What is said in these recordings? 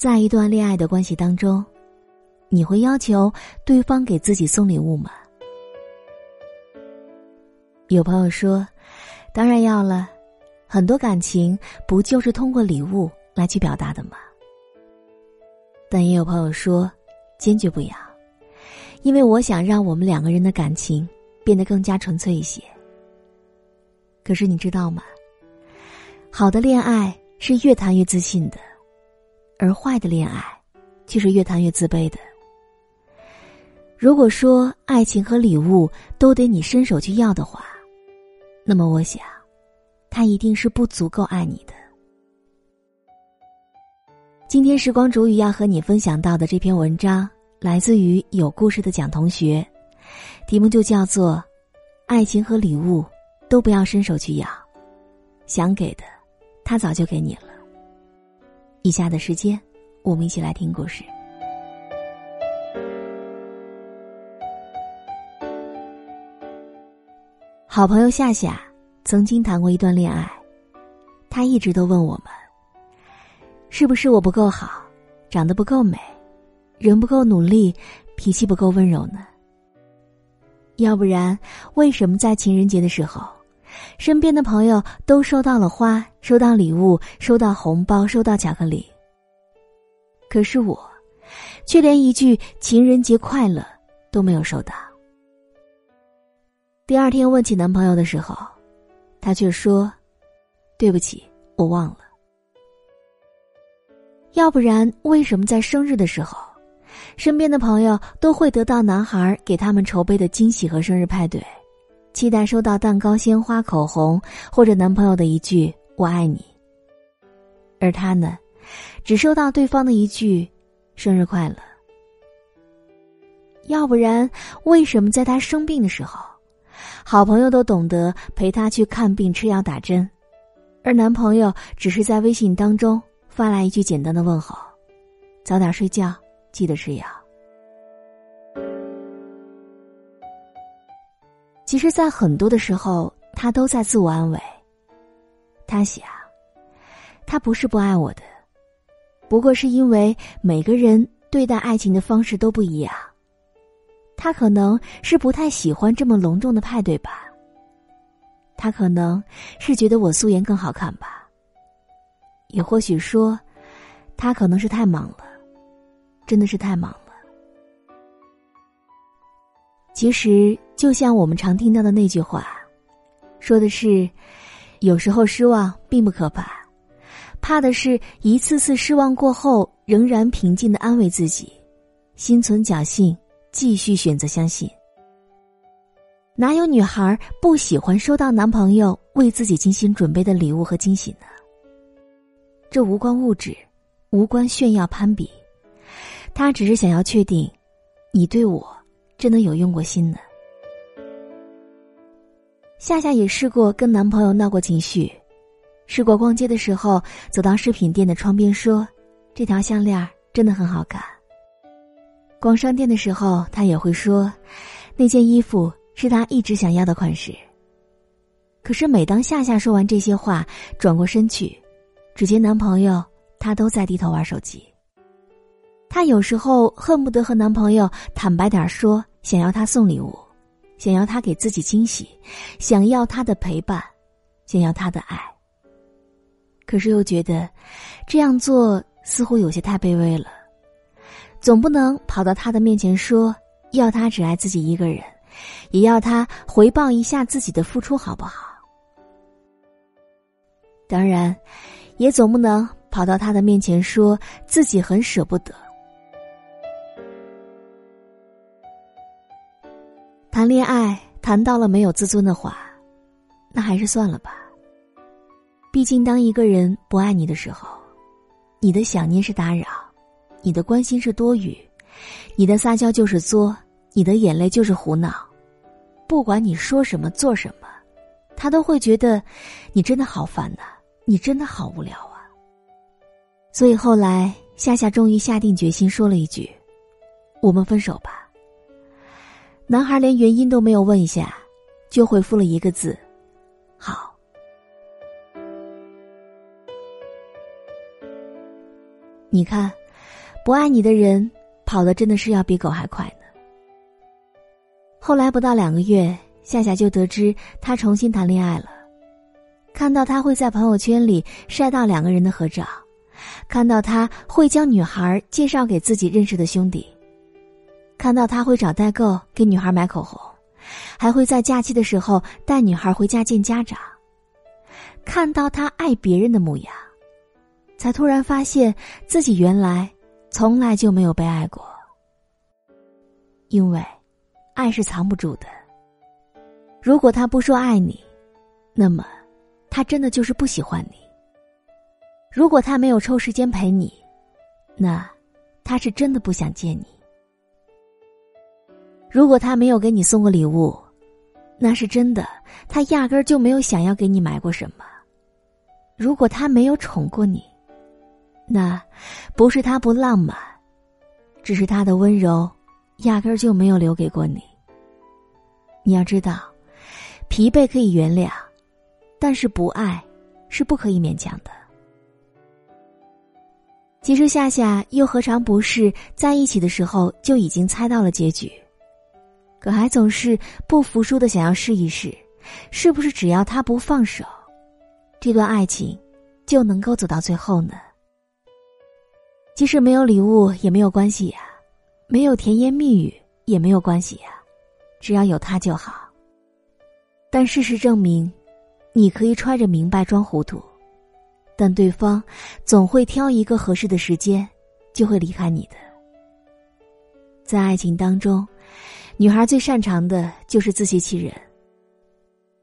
在一段恋爱的关系当中，你会要求对方给自己送礼物吗？有朋友说，当然要了，很多感情不就是通过礼物来去表达的吗？但也有朋友说，坚决不要，因为我想让我们两个人的感情变得更加纯粹一些。可是你知道吗？好的恋爱是越谈越自信的。而坏的恋爱，却是越谈越自卑的。如果说爱情和礼物都得你伸手去要的话，那么我想，他一定是不足够爱你的。今天时光煮雨要和你分享到的这篇文章，来自于有故事的蒋同学，题目就叫做“爱情和礼物都不要伸手去要，想给的，他早就给你了。”以下的时间，我们一起来听故事。好朋友夏夏曾经谈过一段恋爱，他一直都问我们：是不是我不够好，长得不够美，人不够努力，脾气不够温柔呢？要不然，为什么在情人节的时候？身边的朋友都收到了花，收到礼物，收到红包，收到巧克力。可是我，却连一句“情人节快乐”都没有收到。第二天问起男朋友的时候，他却说：“对不起，我忘了。”要不然，为什么在生日的时候，身边的朋友都会得到男孩给他们筹备的惊喜和生日派对？期待收到蛋糕、鲜花、口红，或者男朋友的一句“我爱你”，而他呢，只收到对方的一句“生日快乐”。要不然，为什么在他生病的时候，好朋友都懂得陪他去看病、吃药、打针，而男朋友只是在微信当中发来一句简单的问候：“早点睡觉，记得吃药。”其实，在很多的时候，他都在自我安慰。他想，他不是不爱我的，不过是因为每个人对待爱情的方式都不一样。他可能是不太喜欢这么隆重的派对吧。他可能是觉得我素颜更好看吧。也或许说，他可能是太忙了，真的是太忙了。其实，就像我们常听到的那句话，说的是，有时候失望并不可怕，怕的是一次次失望过后，仍然平静的安慰自己，心存侥幸，继续选择相信。哪有女孩不喜欢收到男朋友为自己精心准备的礼物和惊喜呢？这无关物质，无关炫耀攀比，他只是想要确定，你对我。真的有用过心呢。夏夏也试过跟男朋友闹过情绪，试过逛街的时候走到饰品店的窗边说：“这条项链真的很好看。”逛商店的时候，他也会说：“那件衣服是他一直想要的款式。”可是每当夏夏说完这些话，转过身去，只见男朋友他都在低头玩手机。她有时候恨不得和男朋友坦白点说。想要他送礼物，想要他给自己惊喜，想要他的陪伴，想要他的爱。可是又觉得这样做似乎有些太卑微了，总不能跑到他的面前说要他只爱自己一个人，也要他回报一下自己的付出，好不好？当然，也总不能跑到他的面前说自己很舍不得。谈恋爱谈到了没有自尊的话，那还是算了吧。毕竟，当一个人不爱你的时候，你的想念是打扰，你的关心是多余，你的撒娇就是作，你的眼泪就是胡闹。不管你说什么做什么，他都会觉得你真的好烦呐，你真的好无聊啊。所以后来，夏夏终于下定决心说了一句：“我们分手吧。”男孩连原因都没有问一下，就回复了一个字：“好。”你看，不爱你的人跑的真的是要比狗还快呢。后来不到两个月，夏夏就得知他重新谈恋爱了。看到他会在朋友圈里晒到两个人的合照，看到他会将女孩介绍给自己认识的兄弟，看到他会找代购给女孩买口红，还会在假期的时候带女孩回家见家长。看到他爱别人的模样，才突然发现自己原来从来就没有被爱过。因为，爱是藏不住的。如果他不说爱你，那么，他真的就是不喜欢你。如果他没有抽时间陪你，那，他是真的不想见你。如果他没有给你送过礼物，那是真的，他压根儿就没有想要给你买过什么。如果他没有宠过你，那不是他不浪漫，只是他的温柔压根儿就没有留给过你。你要知道，疲惫可以原谅，但是不爱是不可以勉强的。其实夏夏又何尝不是在一起的时候就已经猜到了结局，可还总是不服输的想要试一试，是不是只要他不放手？这段爱情就能够走到最后呢？即使没有礼物也没有关系呀，没有甜言蜜语也没有关系呀，只要有他就好。但事实证明，你可以揣着明白装糊涂，但对方总会挑一个合适的时间，就会离开你的。在爱情当中，女孩最擅长的就是自欺欺人，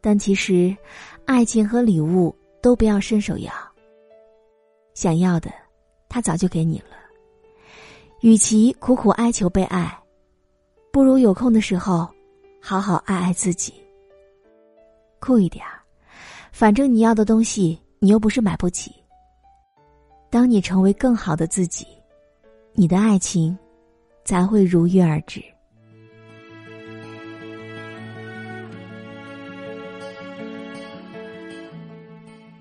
但其实，爱情和礼物。都不要伸手要。想要的，他早就给你了。与其苦苦哀求被爱，不如有空的时候，好好爱爱自己。酷一点儿，反正你要的东西，你又不是买不起。当你成为更好的自己，你的爱情才会如约而至。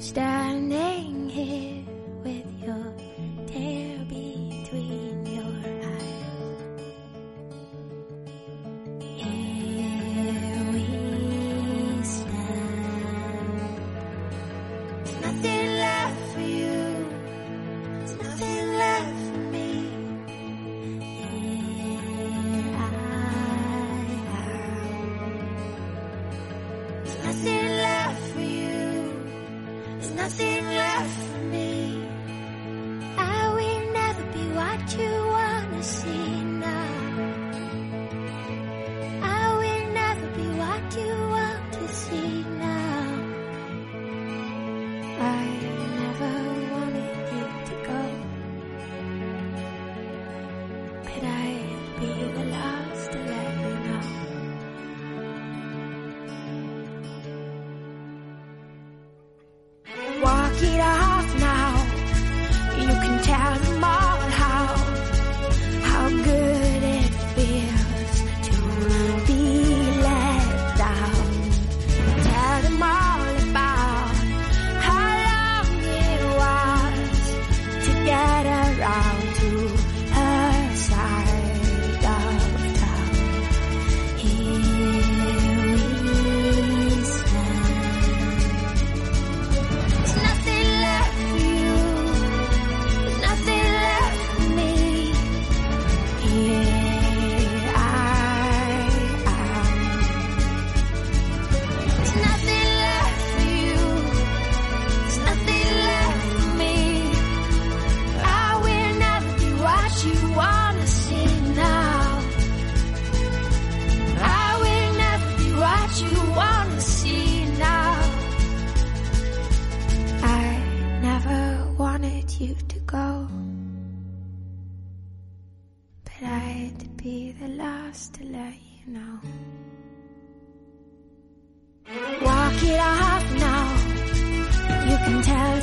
Standing here así. But I had to be the last to let you know. Walk it off now. You can tell.